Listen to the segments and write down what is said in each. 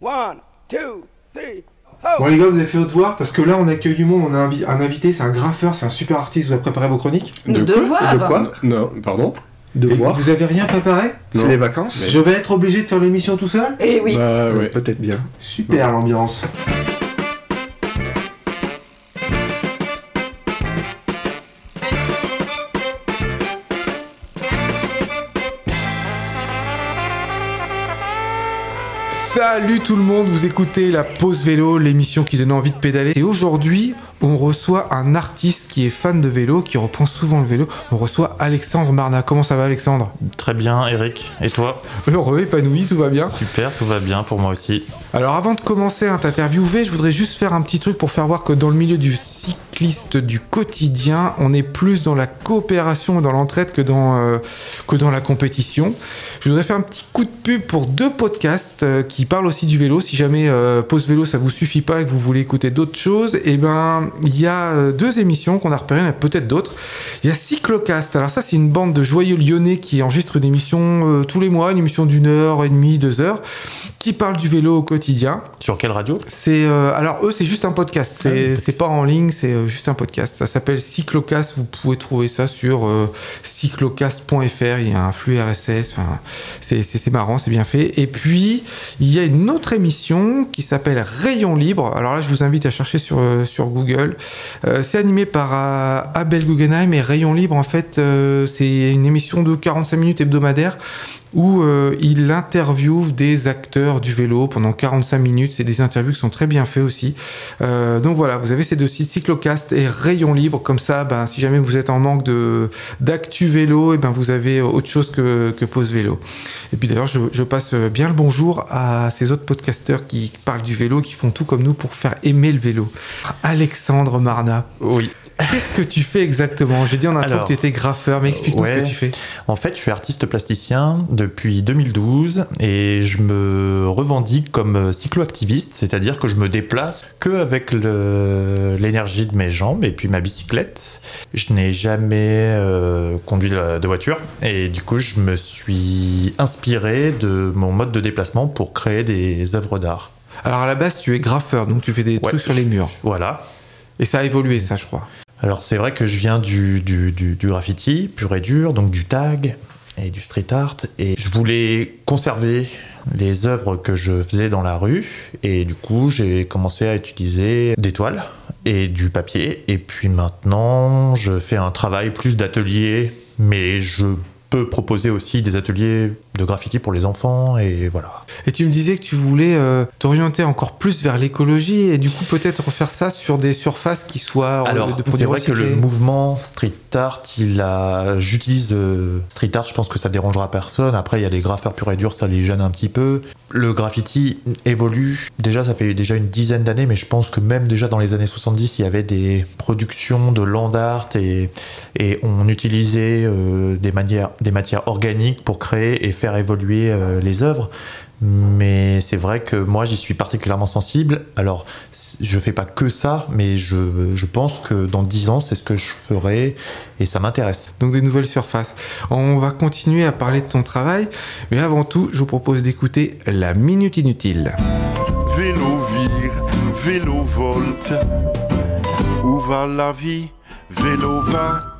One, two, three. Bon les gars, vous avez fait votre devoir parce que là on accueille du monde, on a un, vi- un invité, c'est un graffeur, c'est un super artiste, vous avez préparé vos chroniques Nos De quoi. De quoi Non, pardon Et Devoir Vous avez rien préparé Non. C'est les vacances Je vais être obligé de faire l'émission tout seul Eh oui. Bah ouais. Peut-être bien. Super l'ambiance. Salut tout le monde, vous écoutez la pause vélo, l'émission qui donne envie de pédaler. Et aujourd'hui, on reçoit un artiste qui est fan de vélo, qui reprend souvent le vélo. On reçoit Alexandre Marna. Comment ça va Alexandre? Très bien, Eric. Et toi? Heureux, épanoui, tout va bien Super, tout va bien pour moi aussi. Alors avant de commencer à t'interviewer, je voudrais juste faire un petit truc pour faire voir que dans le milieu du cycliste du quotidien, on est plus dans la coopération dans l'entraide que dans, euh, que dans la compétition. Je voudrais faire un petit coup de pub pour deux podcasts euh, qui parlent aussi du vélo. Si jamais euh, Pause Vélo ça vous suffit pas et que vous voulez écouter d'autres choses, et ben il y a euh, deux émissions qu'on a repérées, il y a peut-être d'autres. Il y a Cyclocast. Alors ça c'est une bande de joyeux lyonnais qui enregistre une émission tous les mois, une émission d'une heure et demie, deux heures, qui parle du vélo au quotidien. Sur quelle radio C'est euh, alors eux c'est juste un podcast, c'est c'est pas en ligne, c'est euh, juste un podcast. Ça s'appelle Cyclocast. Vous pouvez trouver ça sur euh, cyclocast.fr. Il y a un flux RSS. Enfin, c'est c'est c'est marrant, c'est bien fait. Et puis il y a une autre émission qui s'appelle Rayon Libre. Alors là je vous invite à chercher sur sur Google. Euh, c'est animé par Abel Guggenheim et Rayon Libre en fait c'est une émission de 45 minutes hebdomadaire où euh, il interviewe des acteurs du vélo pendant 45 minutes. C'est des interviews qui sont très bien faits aussi. Euh, donc voilà, vous avez ces deux sites, Cyclocast et Rayon Libre. Comme ça, ben, si jamais vous êtes en manque de d'actu vélo, et ben, vous avez autre chose que, que Pause Vélo. Et puis d'ailleurs, je, je passe bien le bonjour à ces autres podcasteurs qui parlent du vélo, qui font tout comme nous pour faire aimer le vélo. Alexandre Marna, Oui. Qu'est-ce que tu fais exactement? J'ai dit en intro que tu étais graffeur, mais explique-nous ce ouais. que tu fais. En fait, je suis artiste plasticien depuis 2012 et je me revendique comme cycloactiviste, c'est-à-dire que je me déplace que avec l'énergie de mes jambes et puis ma bicyclette. Je n'ai jamais euh, conduit de voiture et du coup, je me suis inspiré de mon mode de déplacement pour créer des œuvres d'art. Alors à la base, tu es graffeur, donc tu fais des Ouais, trucs sur les murs. Voilà. Et ça a évolué, ça, je crois. Alors c'est vrai que je viens du, du, du- graffiti pur et dur, donc du tag et du street art, et je voulais conserver les œuvres que je faisais dans la rue, et du coup j'ai commencé à utiliser des toiles et du papier, et puis maintenant je fais un travail plus d'atelier, mais je peux proposer aussi des ateliers de graffiti pour les enfants, et voilà. Et tu me disais que tu voulais euh, t'orienter encore plus vers l'écologie et du coup peut-être refaire ça sur des surfaces qui soient euh, Alors, de c'est vrai que le mouvement street art, il a, j'utilise euh, street art, je pense que ça dérangera personne. Après, il y a les graffeurs purs et durs, ça les gêne un petit peu. Le graffiti évolue. Déjà, ça fait déjà une dizaine d'années, mais je pense que même déjà dans les années 70, il y avait des productions de land art et, et on utilisait euh, des, manières, des matières organiques pour créer et faire évoluer euh, les œuvres. Mais c'est vrai que moi j'y suis particulièrement sensible. Alors je fais pas que ça, mais je, je pense que dans 10 ans c'est ce que je ferai et ça m'intéresse. Donc des nouvelles surfaces. On va continuer à parler de ton travail, mais avant tout, je vous propose d'écouter la Minute Inutile. Vélo vire, vélo volte. Où va la vie? Vélo va.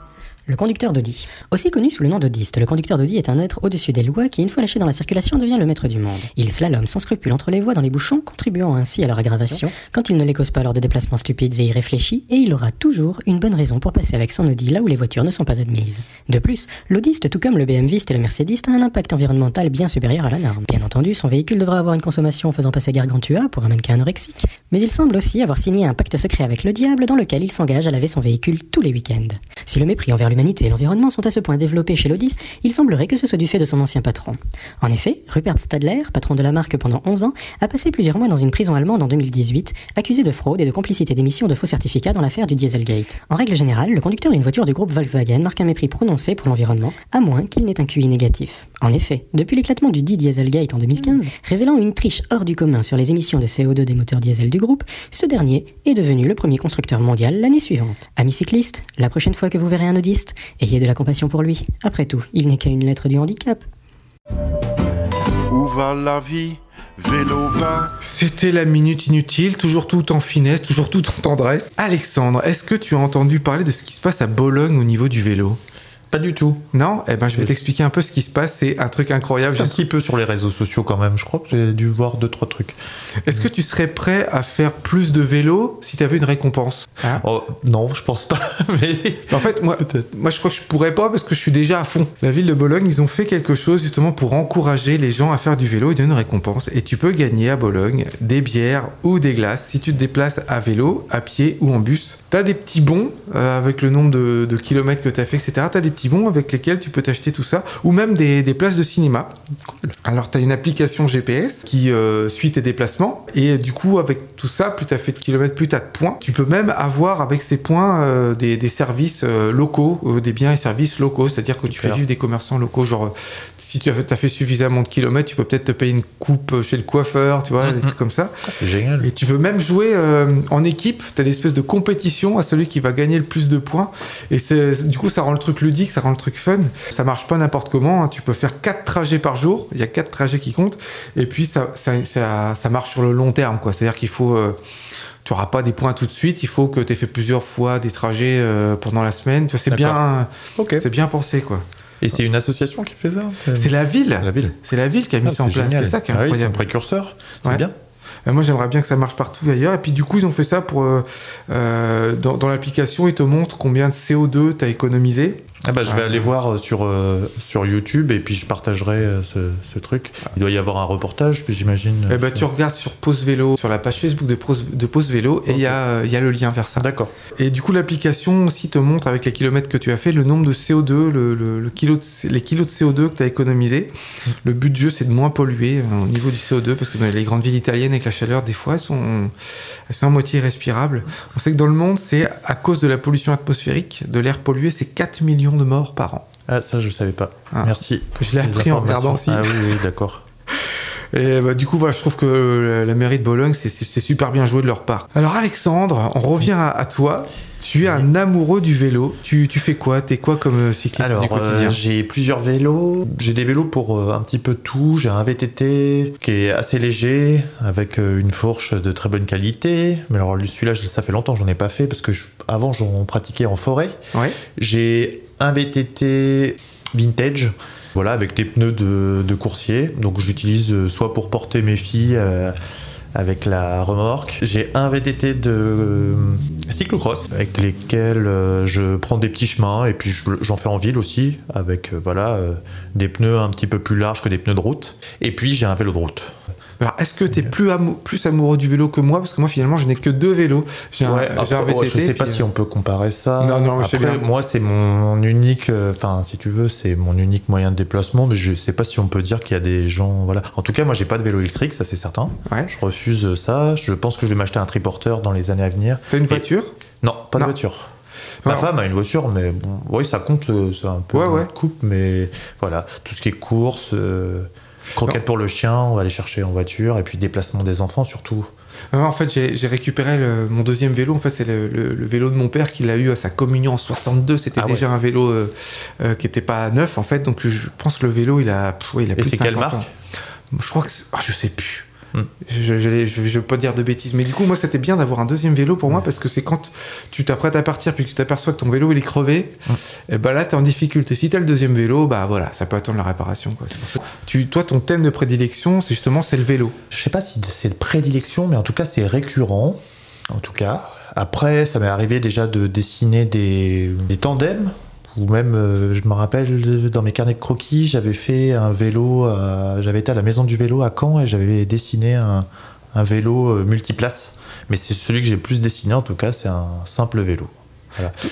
Le conducteur d'Audi. Aussi connu sous le nom d'Audiste, le conducteur d'Audi est un être au-dessus des lois qui, une fois lâché dans la circulation, devient le maître du monde. Il slalome sans scrupule entre les voies dans les bouchons, contribuant ainsi à leur aggravation quand il ne les cause pas lors de déplacements stupides et irréfléchis, et il aura toujours une bonne raison pour passer avec son Audi là où les voitures ne sont pas admises. De plus, l'Audiste, tout comme le BMWiste et le Mercediste, a un impact environnemental bien supérieur à la norme. Bien entendu, son véhicule devra avoir une consommation faisant passer Gargantua pour un mannequin anorexique, mais il semble aussi avoir signé un pacte secret avec le diable dans lequel il s'engage à laver son véhicule tous les week-ends. Si le mépris envers l'humanité et l'environnement sont à ce point développés chez l'Audiste, il semblerait que ce soit du fait de son ancien patron. En effet, Rupert Stadler, patron de la marque pendant 11 ans, a passé plusieurs mois dans une prison allemande en 2018, accusé de fraude et de complicité d'émission de faux certificats dans l'affaire du Dieselgate. En règle générale, le conducteur d'une voiture du groupe Volkswagen marque un mépris prononcé pour l'environnement, à moins qu'il n'ait un QI négatif. En effet, depuis l'éclatement du dit Dieselgate en 2015, révélant une triche hors du commun sur les émissions de CO2 des moteurs diesel du groupe, ce dernier est devenu le premier constructeur mondial l'année suivante. Amis cyclistes, la prochaine fois que vous verrez un audiste, ayez de la compassion pour lui. Après tout, il n'est qu'à une lettre du handicap. Où va la vie? Vélo va. C'était la minute inutile, toujours tout en finesse, toujours tout en tendresse. Alexandre, est-ce que tu as entendu parler de ce qui se passe à Bologne au niveau du vélo? Pas du tout. Non? Eh ben, je vais t'expliquer un peu ce qui se passe. C'est un truc incroyable. Un petit peu sur les réseaux sociaux quand même. Je crois que j'ai dû voir deux trois trucs. Est-ce que tu serais prêt à faire plus de vélo si tu avais une récompense? Oh, non, je pense pas. Mais En fait, moi, moi, je crois que je pourrais pas parce que je suis déjà à fond. La ville de Bologne, ils ont fait quelque chose justement pour encourager les gens à faire du vélo et donner une récompense. Et tu peux gagner à Bologne des bières ou des glaces si tu te déplaces à vélo, à pied ou en bus. T'as des petits bons euh, avec le nombre de, de kilomètres que t'as fait, etc. T'as des petits bons avec lesquels tu peux t'acheter tout ça ou même des, des places de cinéma. Alors, t'as une application GPS qui euh, suit tes déplacements et du coup, avec tout ça, plus t'as fait de kilomètres, plus t'as de points. Tu peux même avoir avec ces points euh, des, des services locaux, des biens et services locaux, c'est-à-dire que tu fais vivre des commerçants locaux. Genre, si tu as fait, t'as fait suffisamment de kilomètres, tu peux peut-être te payer une coupe chez le coiffeur, tu vois, des Mhm. trucs comme ça. c'est génial. Et tu peux même jouer en équipe. Tu as des espèces de compétition à celui qui va gagner le plus de points. Et c'est, du coup, ça rend le truc ludique, ça rend le truc fun. Ça marche pas n'importe comment. hein. Tu peux faire quatre trajets par jour. Il y a quatre trajets qui comptent. Et puis, ça, ça, ça, ça marche sur le long terme. quoi. C'est-à-dire qu'il faut. euh, tu n'auras pas des points tout de suite. Il faut que tu aies fait plusieurs fois des trajets euh, pendant la semaine. Tu vois, c'est bien, Ok. c'est bien pensé. quoi. Et c'est une association qui fait ça C'est la ville. la ville. C'est la ville qui a mis Ah, ça en place. C'est ça qui est Ah oui, c'est un incroyable. précurseur. C'est Ouais. bien. Euh, Moi, j'aimerais bien que ça marche partout ailleurs. Et puis, du coup, ils ont fait ça pour. euh, euh, dans dans l'application, ils te montrent combien de CO2 tu as économisé. Ah bah, je vais aller voir euh, sur, euh, sur YouTube et puis je partagerai euh, ce, ce truc. Il doit y avoir un reportage, puis j'imagine. Eh euh, tu regardes sur Pause Vélo, sur la page Facebook de Pause, de Pause Vélo, et il y, a, y a le lien vers ça. D'accord. Et du coup, l'application aussi te montre avec les kilomètres que tu as fait le nombre de CO2, le, le- le kilo de les kilos de CO2 que tu as économisé. Le but du jeu, c'est de moins polluer euh, au niveau du CO2, parce que dans les grandes villes italiennes, avec la chaleur, des fois, elles sont, elles sont à moitié irrespirables. On sait que dans le monde, c'est à cause de la pollution atmosphérique, de l'air pollué, c'est 4 millions de morts par an. Ah, ça, je savais pas. Ah. Merci. Je l'ai appris en regardant aussi. Ah oui, oui, d'accord. Et bah, du coup, voilà, je trouve que euh, la mairie de Bologne, c'est- super bien joué de leur part. Alors, Alexandre, on revient à, à toi. Tu es un amoureux du vélo. Tu, tu fais quoi? T'es quoi comme euh, cycliste Alors, du quotidien? euh, j'ai plusieurs vélos. J'ai des vélos pour euh, un petit peu tout. J'ai un VTT qui est assez léger, avec euh, une fourche de très bonne qualité. Mais alors, lui, celui-là, ça fait longtemps que j'en ai pas fait parce que je- avant, j'en pratiquais en forêt. Ouais. J'ai un VTT vintage, voilà, avec des pneus de, de coursier. Donc j'utilise euh, soit pour porter mes filles euh, avec la remorque. J'ai un VTT de euh, cyclocross avec lesquels je prends des petits chemins et puis je- j'en fais en ville aussi avec voilà des pneus un petit peu plus larges que des pneus de route. Et puis j'ai un vélo de route. Alors, est-ce que plus, amou- plus amoureux du vélo que moi? Parce que moi, finalement, je n'ai que deux vélos. J'ai Ouais, un après, VTT. je sais pas si euh, on peut comparer ça. Non, non, Après, bien. moi, c'est mon unique, euh, enfin, si tu veux, c'est mon unique moyen de déplacement, mais je sais pas si on peut dire qu'il y a des gens, voilà. En tout cas, moi, j'ai pas de vélo électrique, ça c'est certain. Ouais. Je refuse ça. Je pense que je vais m'acheter un triporteur dans les années à venir. T'as une voiture? Non, pas de Non. voiture. Ma Alors- femme a une voiture, mais bon, oui, ça compte, euh, c'est un peu Ouais, une ouais. coupe, mais voilà, tout ce qui est course, euh, croquettes pour le chien, on va aller chercher en voiture, et puis déplacement des enfants surtout. Euh, En fait, j'ai récupéré le- mon deuxième vélo. En fait, c'est le, le- le vélo de mon père qu'il a eu à sa communion en 62. C'était Ah ouais. déjà un vélo euh, euh, qui n'était pas neuf, en fait. Donc, je pense que le vélo, il a, pff, ouais, il a plus de c'est quelle 50 marque ans. Je crois que. ah, je sais plus. Je, je, je, je pas dire de bêtises, mais du coup, moi, c'était bien d'avoir un deuxième vélo pour moi parce que c'est quand tu t'apprêtes à partir puis que tu t'aperçois que ton vélo il est crevé, et ben là, tu es en difficulté. Si tu as le deuxième vélo, bah voilà, ça peut attendre la réparation. Quoi. C'est pour ça. Tu, toi, ton thème de prédilection, c'est justement c'est le vélo. Je sais pas si c'est de prédilection, mais en tout cas, c'est récurrent. En tout cas. Après, ça m'est arrivé déjà de dessiner des, des tandems. Ou même, euh, je me rappelle, dans mes carnets de croquis, j'avais fait un vélo. J'avais été à la maison du vélo à Caen et j'avais dessiné un, vélo euh, multiplace. Mais c'est celui que j'ai le plus dessiné, en tout cas, c'est un simple vélo.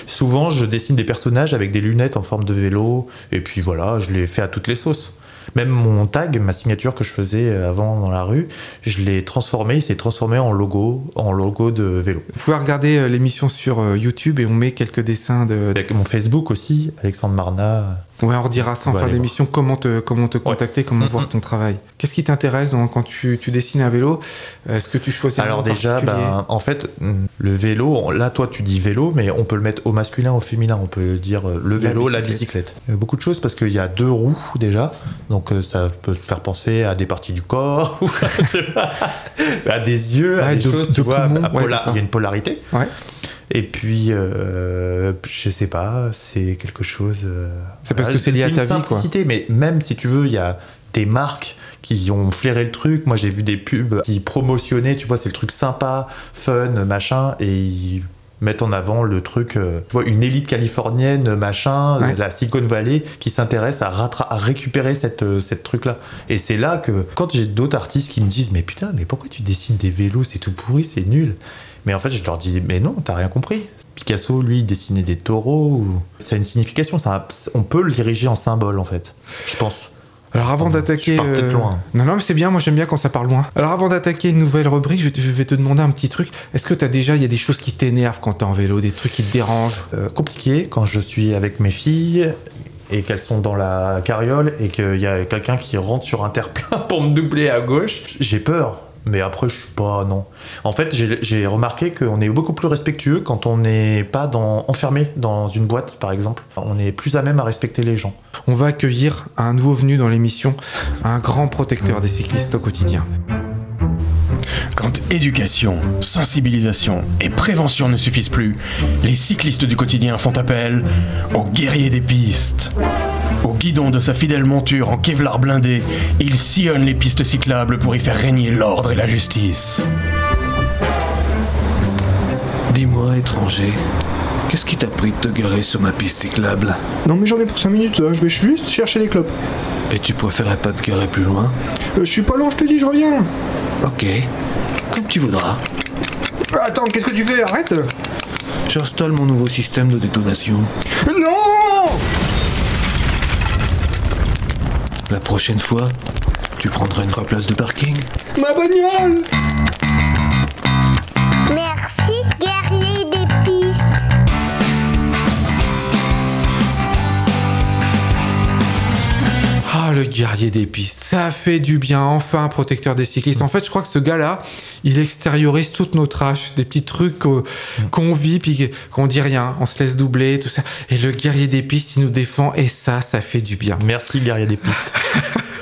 Souvent, je dessine des personnages avec des lunettes en forme de vélo, et puis voilà, je les fais à toutes les sauces. Même mon tag, ma signature que je faisais avant dans la rue, je l'ai transformé, il s'est transformé en logo, en logo de vélo. Vous pouvez regarder euh, l'émission sur euh, YouTube et on met quelques dessins de. Avec mon Facebook aussi, Alexandre Marna. Ouais, on redira ça en fin d'émission comment te, comment te contacter, comment Mm, voir ton travail. Qu'est-ce qui t'intéresse quand tu, tu dessines un vélo? Est-ce que tu choisis Alors déjà, ben, en fait, mm, le vélo, là toi tu dis vélo, mais on peut le mettre au masculin, au féminin, on peut dire euh, le vélo, la bicyclette. bicyclette. Beaucoup de choses parce qu'il y a deux roues déjà, donc euh, ça peut te faire penser à des parties du corps, ou à, je sais pas, à des yeux, à des de- choses, de tu vois, ouais, il y a une polarité. Ouais. Et puis, euh, je sais pas, c'est quelque chose. euh, C'est parce voilà, que c'est lié à ta vie, quoi. simplicité, mais même si tu veux, il y a des marques qui ont flairé le truc. Moi, j'ai vu des pubs qui promotionnaient, tu vois, c'est le truc sympa, fun, machin, et ils mettent en avant le truc, euh, tu vois, une élite californienne, machin, Ouais. la Silicon Valley, qui s'intéresse à, à récupérer cette, cette truc-là. Et c'est là que, quand j'ai d'autres artistes qui me disent, mais putain, mais pourquoi tu dessines des vélos, c'est tout pourri, c'est nul. Mais en fait, je leur dis, mais non, t'as rien compris. Picasso, lui, dessinait des taureaux. ou- Ça a une signification, ça a- on peut le diriger en symbole, en fait. Je pense. Alors avant d'attaquer... Non, non, mais c'est bien, moi j'aime bien quand ça part loin. Alors avant d'attaquer une nouvelle rubrique, je vais te, je vais te demander un petit truc. Est-ce que t'as déjà, il y a des choses qui t'énervent quand t'es en vélo, des trucs qui te dérangent? Euh, compliqué quand je suis avec mes filles et qu'elles sont dans la carriole et qu'il y a quelqu'un qui rentre sur un terre-plein pour me doubler à gauche. J'ai peur. Mais après, je suis pas. Non. En fait, j'ai remarqué qu'on est beaucoup plus respectueux quand on n'est pas enfermé dans une boîte, par exemple. On est plus à même à respecter les gens. On va accueillir un nouveau venu dans l'émission, un grand protecteur des cyclistes au quotidien. Quand éducation, sensibilisation et prévention ne suffisent plus, les cyclistes du quotidien font appel aux guerriers des pistes. Au guidon de sa fidèle monture en Kevlar blindé, il sillonne les pistes cyclables pour y faire régner l'ordre et la justice. Dis-moi, étranger, qu'est-ce qui t'a pris de te garer sur ma piste cyclable? Non mais j'en ai pour 5 minutes, hein. je vais juste chercher les clopes. Et tu préférais pas te garer plus loin? Euh, je suis pas long, je te dis, je reviens. Ok, comme tu voudras. Attends, qu'est-ce que tu fais? Arrête J'installe mon nouveau système de détonation. Non La prochaine fois, tu prendras une place de parking. Ma bagnole le guerrier des pistes, ça fait du bien, enfin protecteur des cyclistes. En fait, je crois que ce gars-là, il extériorise toute notre trash, des petits trucs qu'o- qu'on vit, puis qu'on dit rien, on se laisse doubler, tout ça. Et le guerrier des pistes, il nous défend, et ça, ça fait du bien. Merci, guerrier des pistes.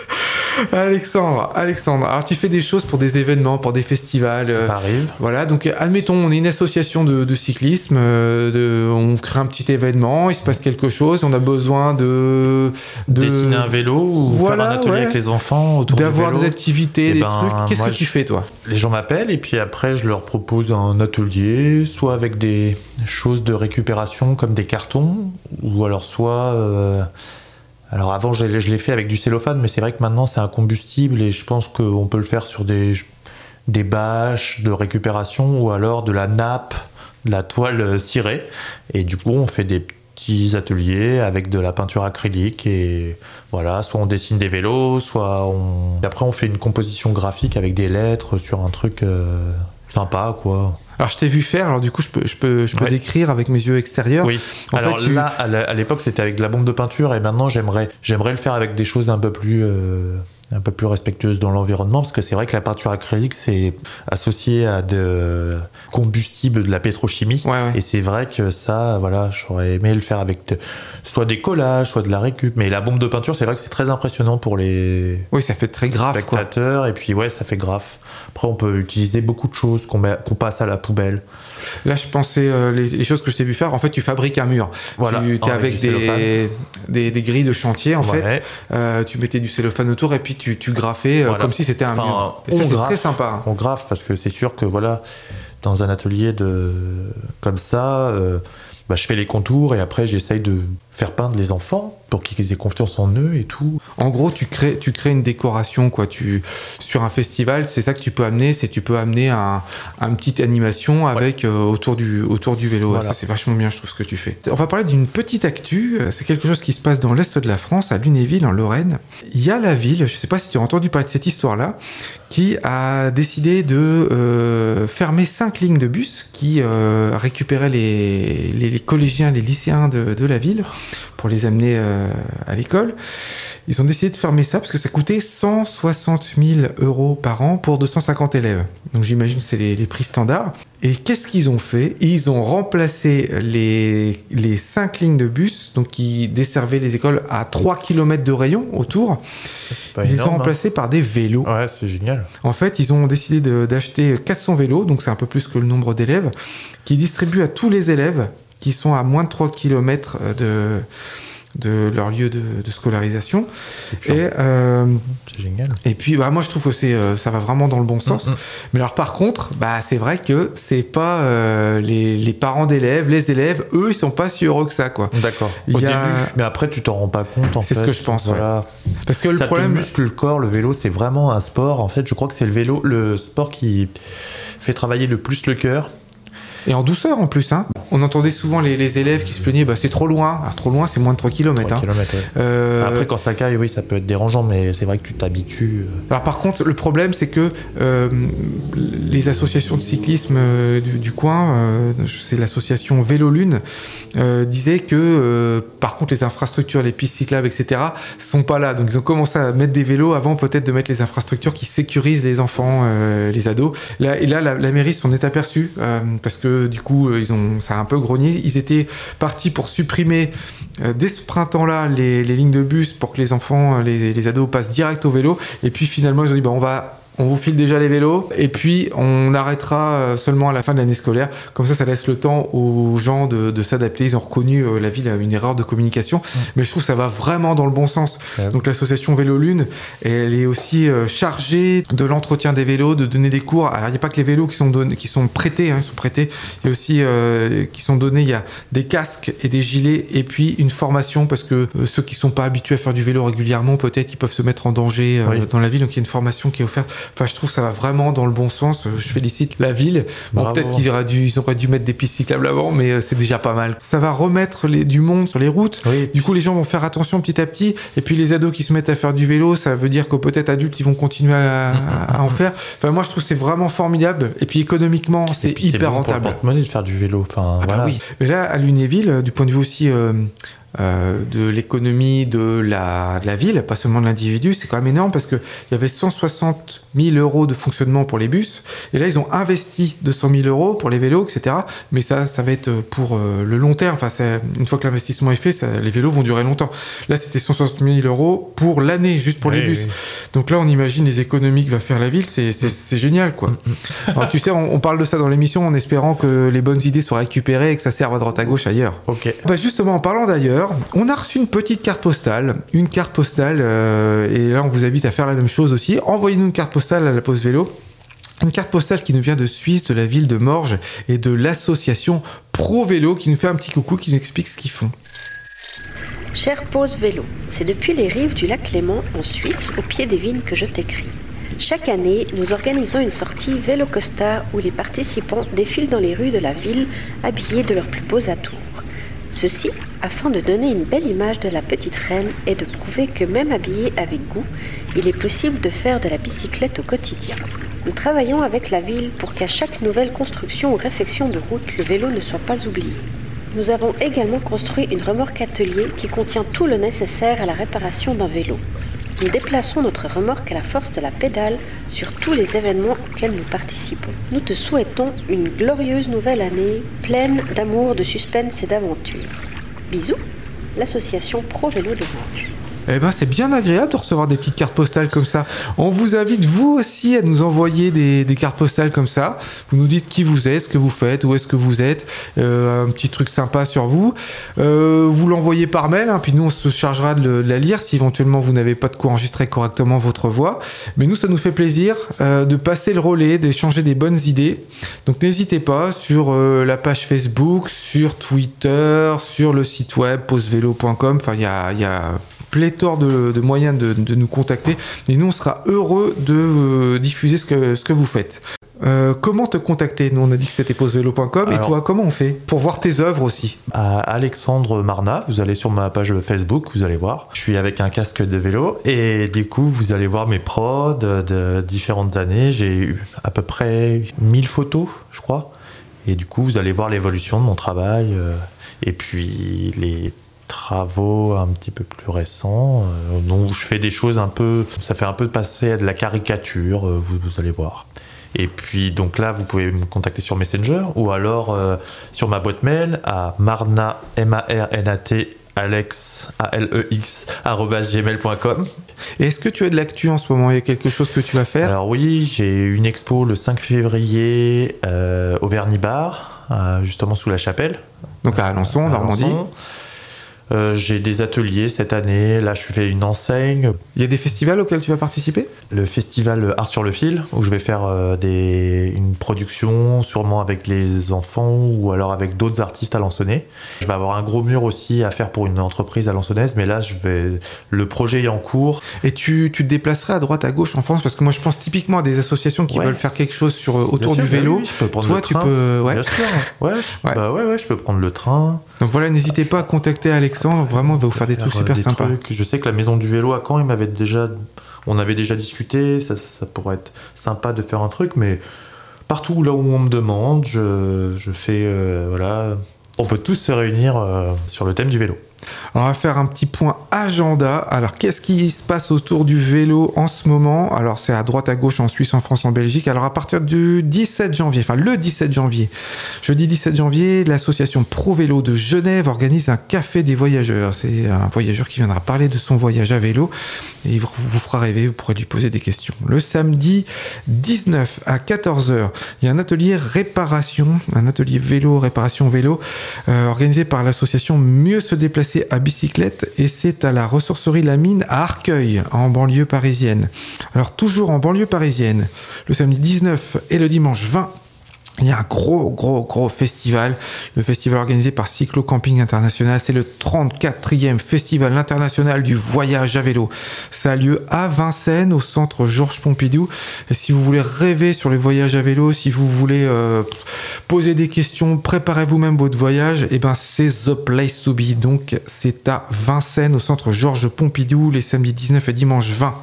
Alexandre, Alexandre, alors tu fais des choses pour des événements, pour des festivals. euh, Ça arrive. Voilà, donc euh, admettons, on est une association de, de cyclisme, euh, de, on crée un petit événement, il se passe quelque chose, on a besoin de, de Dessiner un vélo ou Voilà, faire un atelier ouais. avec les enfants autour du d'avoir des activités, Eh des ben, trucs. Qu'est-ce que tu je- fais toi? Les gens m'appellent et puis après je leur propose un atelier, soit avec des choses de récupération comme des cartons, ou alors soit... euh, Alors avant je, l'ai- fait avec du cellophane, mais c'est vrai que maintenant c'est un combustible et je pense qu'on peut le faire sur des, bâches de récupération ou alors de la nappe, de la toile cirée. Et du coup on fait des petits ateliers avec de la peinture acrylique et voilà, soit on dessine des vélos, soit on... Et après on fait une composition graphique avec des lettres sur un truc euh, sympa quoi. Alors je t'ai vu faire, alors du coup je peux, je peux, je peux Ouais. décrire avec mes yeux extérieurs. Oui. En Alors fait, là, à l'époque, c'était avec de la bombe de peinture, et maintenant, j'aimerais, j'aimerais le faire avec des choses un peu plus, euh, un peu plus respectueuses dans l'environnement, parce que c'est vrai que la peinture acrylique, c'est associé à de combustibles de la pétrochimie. Ouais, ouais. Et c'est vrai que ça, voilà, j'aurais aimé le faire avec de- soit des collages, soit de la récup. Mais la bombe de peinture, c'est vrai que c'est très impressionnant pour les Oui, ça fait très grave quoi. spectateurs. Et puis, ouais, ça fait grave. Après, on peut utiliser beaucoup de choses qu'on, met- qu'on passe à la poubelle. Là, je pensais euh, les, les choses que je t'ai vu faire. En fait, tu fabriques un mur. Voilà. Tu es Avec avec des, des, des grilles de chantier en Ouais. fait. Euh, tu mettais du cellophane autour et puis tu, tu graffais euh, Voilà. comme si c'était un Enfin, mur. C'est graffe. très sympa. on grave parce que c'est sûr que voilà dans un atelier de comme ça euh, bah, je fais les contours et après j'essaye de faire peindre les enfants pour qu'ils aient confiance en eux et tout En gros, tu crées, tu crées une décoration quoi. Tu sur un festival, c'est ça que tu peux amener, c'est tu peux amener un, un petite animation avec euh, autour du autour du vélo. Voilà. Ça c'est vachement bien, je trouve ce que tu fais. On va parler d'une petite actu. C'est quelque chose qui se passe dans l'est de la France, à Lunéville en Lorraine. Il y a la ville, je sais pas si tu as entendu parler de cette histoire-là, qui a décidé de euh, fermer cinq lignes de bus qui euh, récupéraient les, les, collégiens, les lycéens de, de la ville pour les amener euh, à l'école. Ils ont décidé de fermer ça parce que ça coûtait 160 000 euros par an pour 250 élèves. Donc j'imagine que c'est les, les prix standards. Et qu'est-ce qu'ils ont fait? Ils ont remplacé les, les cinq lignes de bus donc qui desservaient les écoles à 3 km de rayon autour. Pas Ils les ont hein. remplacés par des vélos. Ouais, c'est génial. En fait, ils ont décidé d'acheter 400 vélos, donc c'est un peu plus que le nombre d'élèves, qui distribuent à tous les élèves qui sont à moins de 3 km de, de leur lieu de, de scolarisation. Et, euh, génial. et puis, bah, moi, je trouve que c'est, euh, ça va vraiment dans le bon sens. Mm, mm. Mais alors, par contre, bah, c'est vrai que c'est pas euh, les, les parents d'élèves, les élèves, eux, ils sont pas si heureux que ça, quoi. D'accord. Au a- début, mais après tu t'en rends pas compte en C'est ce que je pense, ouais. Voilà. Parce que le ça problème, te muscle le corps, le vélo, c'est vraiment un sport. En fait, je crois que c'est le vélo, le sport qui fait travailler le plus le cœur. Et en douceur en plus, hein. On entendait souvent les, les élèves qui se plaignaient, bah, c'est trop loin. Alors, trop loin, c'est moins de 3 km. 3 kilomètres, ouais. Euh, Après, quand ça caille, oui, ça peut être dérangeant, mais c'est vrai que tu t'habitues. euh. Alors par contre, le problème, c'est que euh, les associations de cyclisme euh, du, du coin, c'est l'association Vélo Lune, disaient que par contre les infrastructures, les pistes cyclables, etc., sont pas là. Donc ils ont commencé à mettre des vélos avant peut-être de mettre les infrastructures qui sécurisent les enfants, les ados. Là, et là, la, la mairie s'en est aperçue parce que du coup, euh, ils ont, ça a un peu grogné. Ils étaient partis pour supprimer euh, dès ce printemps-là les, les lignes de bus pour que les enfants, euh, les, les ados passent direct au vélo. Et puis finalement, ils ont dit bah, on va. On vous file déjà les vélos et puis on arrêtera euh, seulement à la fin de l'année scolaire. Comme ça, ça laisse le temps aux gens de, de s'adapter. Ils ont reconnu euh, la ville a une erreur de communication, mais je trouve que ça va vraiment dans le bon sens. Ouais. Donc l'association Vélo Lune, elle est aussi euh, chargée de l'entretien des vélos, de donner des cours. Alors il n'y a pas que les vélos qui sont donnés, qui sont prêtés, hein, ils sont prêtés. Il y a aussi euh, qui sont donnés. Il y a des casques et des gilets et puis une formation parce que euh, ceux qui sont pas habitués à faire du vélo régulièrement, peut-être ils peuvent se mettre en danger euh, Oui. dans la ville. Donc il y a une formation qui est offerte. Enfin, je trouve que ça va vraiment dans le bon sens. Je félicite la ville. Bon, peut-être qu'ils auraient dû, ils auraient dû mettre des pistes cyclables avant, mais euh, c'est déjà pas mal. Ça va remettre les, du monde sur les routes. Oui, Du coup, les gens vont faire attention petit à petit. Et puis, les ados qui se mettent à faire du vélo, ça veut dire que peut-être adultes, ils vont continuer à, à en faire. Enfin, moi, je trouve que c'est vraiment formidable. Et puis, économiquement, c'est hyper bon rentable. porte-monnaie de faire du vélo. Enfin, Ah bah voilà. oui. Mais là, à Lunéville, euh, du point de vue aussi euh, euh, de l'économie de la, de la ville, pas seulement de l'individu, c'est quand même énorme parce qu'il y avait 160 000 euros de fonctionnement pour les bus. Et là, ils ont investi 200 000 euros pour les vélos, etc. Mais ça, ça va être pour euh, le long terme. Enfin, une fois que l'investissement est fait, ça- les vélos vont durer longtemps. Là, c'était 160 000 euros pour l'année, juste pour les bus. oui. Donc là, on imagine les économies que va faire la ville, c'est c'est génial, quoi. Alors, tu sais, on, on parle de ça dans l'émission en espérant que les bonnes idées soient récupérées et que ça serve à droite à gauche ailleurs. Ok. Bah justement, en parlant d'ailleurs, on a reçu une petite carte postale, une carte postale, euh, et là on vous invite à faire la même chose aussi. Envoyez-nous une carte postale à la pause vélo. Une carte postale qui nous vient de Suisse, de la ville de Morges et de l'association Pro Vélo qui nous fait un petit coucou, qui nous explique ce qu'ils font. Cher Pause Vélo, c'est depuis les rives du lac Léman, en Suisse, au pied des vignes, que je t'écris. Chaque année, nous organisons une sortie Vélo Costa où les participants défilent dans les rues de la ville habillés de leurs plus beaux atours. Ceci afin de donner une belle image de la petite reine et de prouver que même habillé avec goût, il est possible de faire de la bicyclette au quotidien. Nous travaillons avec la ville pour qu'à chaque nouvelle construction ou réfection de route, le vélo ne soit pas oublié. Nous avons également construit une remorque atelier qui contient tout le nécessaire à la réparation d'un vélo. Nous déplaçons notre remorque à la force de la pédale sur tous les événements auxquels nous participons. Nous te souhaitons une glorieuse nouvelle année, pleine d'amour, de suspense et d'aventure. Bisous, l'association Pro Vélo des Vosges. Eh ben, c'est bien agréable de recevoir des petites cartes postales comme ça. On vous invite, vous aussi, à nous envoyer des, cartes postales comme ça. Vous nous dites qui vous êtes, ce que vous faites, où est-ce que vous êtes, euh, un petit truc sympa sur vous. Euh, vous l'envoyez par mail, hein, puis nous, on se chargera de, la lire si éventuellement vous n'avez pas de quoi enregistrer correctement votre voix. Mais nous, ça nous fait plaisir euh, de passer le relais, d'échanger des bonnes idées. Donc n'hésitez pas sur la page Facebook, sur Twitter, sur le site web pausevélo.com. Enfin, il y a pléthore de, de moyens de, de nous contacter et nous on sera heureux de euh, diffuser ce que, ce que vous faites. Euh, comment te contacter? Nous on a dit que c'était pausevélo.com et toi comment on fait? Pour voir tes œuvres aussi. À Alexandre Marna, vous allez sur ma page Facebook, vous allez voir. Je suis avec un casque de vélo et du coup, vous allez voir mes prods de différentes années. J'ai eu à peu près 1000 photos, je crois. Et du coup, vous allez voir l'évolution de mon travail euh, et puis les travaux un petit peu plus récents, euh, dont je fais des choses un peu. Ça fait un peu passer à de la caricature, euh, vous, vous allez voir. Et puis, donc là, vous pouvez me contacter sur Messenger ou alors euh, sur ma boîte mail à marna, M-A-R-N-A-T, alex, A-L-E-X, arobase gmail.com. Et est-ce que tu as de l'actu en ce moment? Il y a quelque chose que tu vas faire? Alors oui, j'ai une expo le 5 février euh, au Vernibar, euh, justement sous la chapelle. Donc à Alençon, à Normandie. Alençon. Euh, j'ai des ateliers cette année. Là, je fais une enseigne. Il y a des festivals auxquels tu vas participer? Le festival Art sur le fil, où je vais faire euh, des, une production, sûrement avec les enfants ou alors avec d'autres artistes alençonnais. Je vais avoir un gros mur aussi à faire pour une entreprise alençonnaise, mais là, je vais, le projet est en cours. Et tu, tu te déplacerais à droite, à gauche en France? Parce que moi, je pense typiquement à des associations qui Ouais. veulent faire quelque chose sur, autour Bien du sûr, vélo. bah oui, je peux prendre Toi, le tu train. peux. Ouais. Bien sûr. Ouais, je, Ouais. Bah ouais, ouais, je peux prendre le train. Donc voilà, n'hésitez pas à contacter Vraiment, il va vous faire des trucs super euh, des sympas. trucs. Je sais que la maison du vélo à Caen, il m'avait déjà, on avait déjà discuté. Ça, ça pourrait être sympa de faire un truc, mais partout là où on me demande, je, je fais euh, voilà. On peut tous se réunir euh, sur le thème du vélo. On va faire un petit point agenda. Alors, qu'est-ce qui se passe autour du vélo en ce moment? Alors, c'est à droite, à gauche, en Suisse, en France, en Belgique. Alors, à partir du 17 janvier, enfin le 17 janvier, jeudi 17 janvier, l'association Pro Vélo de Genève organise un café des voyageurs. C'est un voyageur qui viendra parler de son voyage à vélo et il vous fera rêver. Vous pourrez lui poser des questions. Le samedi 19 à 14h, il y a un atelier réparation, un atelier vélo, réparation vélo, euh, organisé par l'association Mieux se déplacer à bicyclette et c'est à la ressourcerie La Mine à Arcueil, en banlieue parisienne. Alors toujours en banlieue parisienne, le samedi 19 et le dimanche 20 il y a un gros, gros, gros festival. Le festival organisé par Cyclo Camping International. C'est le 34e festival international du voyage à vélo. Ça a lieu à Vincennes, au centre Georges Pompidou. Et si vous voulez rêver sur les voyages à vélo, si vous voulez euh, poser des questions, préparez vous-même votre voyage, et ben c'est the place to be. Donc c'est à Vincennes, au centre Georges Pompidou, les samedis 19 et dimanche 20.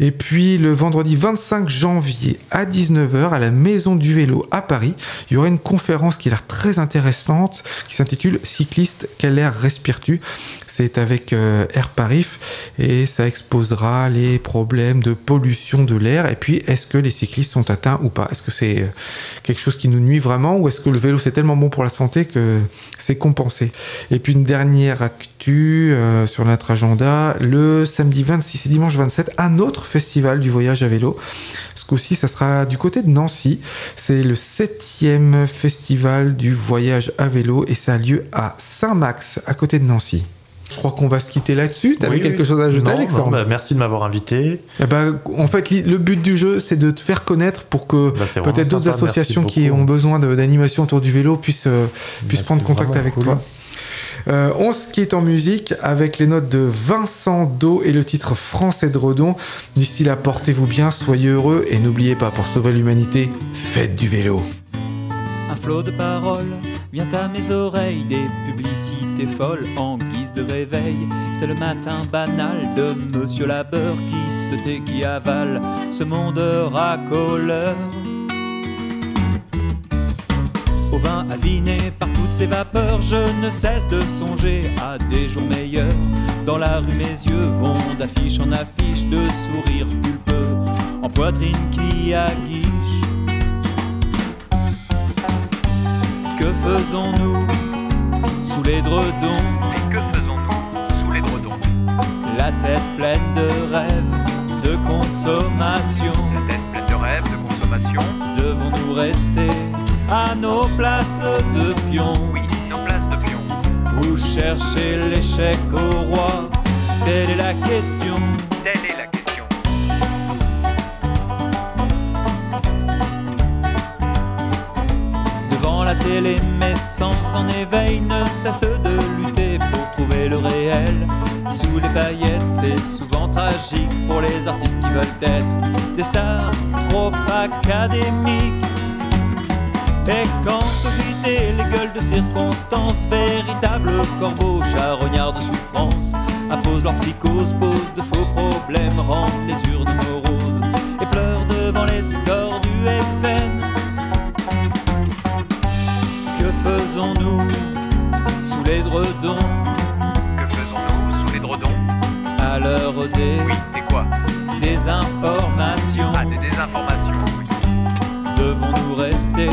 Et puis le vendredi 25 janvier à 19h à la Maison du Vélo à Paris, il y aura une conférence qui a l'air très intéressante qui s'intitule Cycliste, quel air respires-tu? C'est avec euh, Air Parif et ça exposera les problèmes de pollution de l'air et puis est-ce que les cyclistes sont atteints ou pas? Est-ce que c'est euh, quelque chose qui nous nuit vraiment ou est-ce que le vélo c'est tellement bon pour la santé que c'est compensé? Et puis une dernière actu euh, sur notre agenda, le samedi 26 et dimanche 27, un autre festival du voyage à vélo. Ce coup-ci, ça sera du côté de Nancy. C'est le septième festival du voyage à vélo et ça a lieu à Saint-Max, à côté de Nancy. Je crois qu'on va se quitter là-dessus. T'avais Oui, quelque oui. chose à ajouter, Non, Alexandre non, bah, Merci de m'avoir invité. Eh ben, en fait, le but du jeu, c'est de te faire connaître pour que Bah, peut-être d'autres associations qui ont besoin d'animation autour du vélo puissent, euh, puissent Bah, prendre c'est contact avec cool. toi. Euh, on se quitte en musique avec les notes de Vincent Do et le titre Français de Redon. D'ici là, portez-vous bien, soyez heureux et n'oubliez pas, pour sauver l'humanité, faites du vélo. Un flot de paroles vient à mes oreilles, des publicités folles en guise de réveil. C'est le matin banal de Monsieur Labeur qui se tait, qui avale ce monde racoleur. Au vin aviné par toutes ces vapeurs, je ne cesse de songer à des jours meilleurs. Dans la rue, mes yeux vont d'affiche en affiche, de sourires pulpeux, en poitrine qui aguiche. Que faisons-nous sous les dredons? La tête pleine de rêves, de consommation. La tête pleine de rêves, de consommation Devons-nous rester à nos places de pion? Oui, nos places de pion. Ou chercher l'échec au roi Telle est la question. Telle est la question. Devant la télé, mes sens en éveil ne cessent de lutter pour trouver le réel. Sous les paillettes, c'est souvent tragique pour les artistes qui veulent être des stars trop académiques. Et quand JT, les gueules de circonstance, véritables corbeaux charognards de souffrance, apposent leur psychose, posent de faux problèmes, rendent les urnes moroses et pleurent devant les scores du FN. Que faisons-nous? sous les dredons Que faisons-nous sous les dredons? À l'heure des. Oui, des quoi? Ah, des informations. Des. Devons-nous rester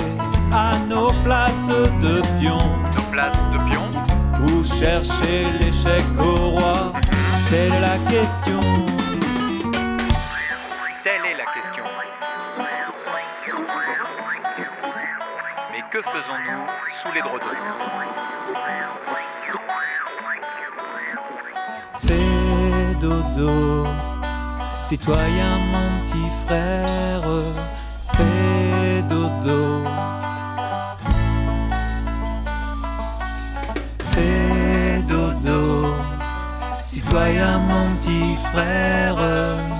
à nos places de pions Nos places de pions Ou chercher l'échec au roi? Telle la question. Faisons-nous sous les drodons Fais dodo, citoyen mon petit frère, fais dodo. Fais dodo, citoyen mon petit frère,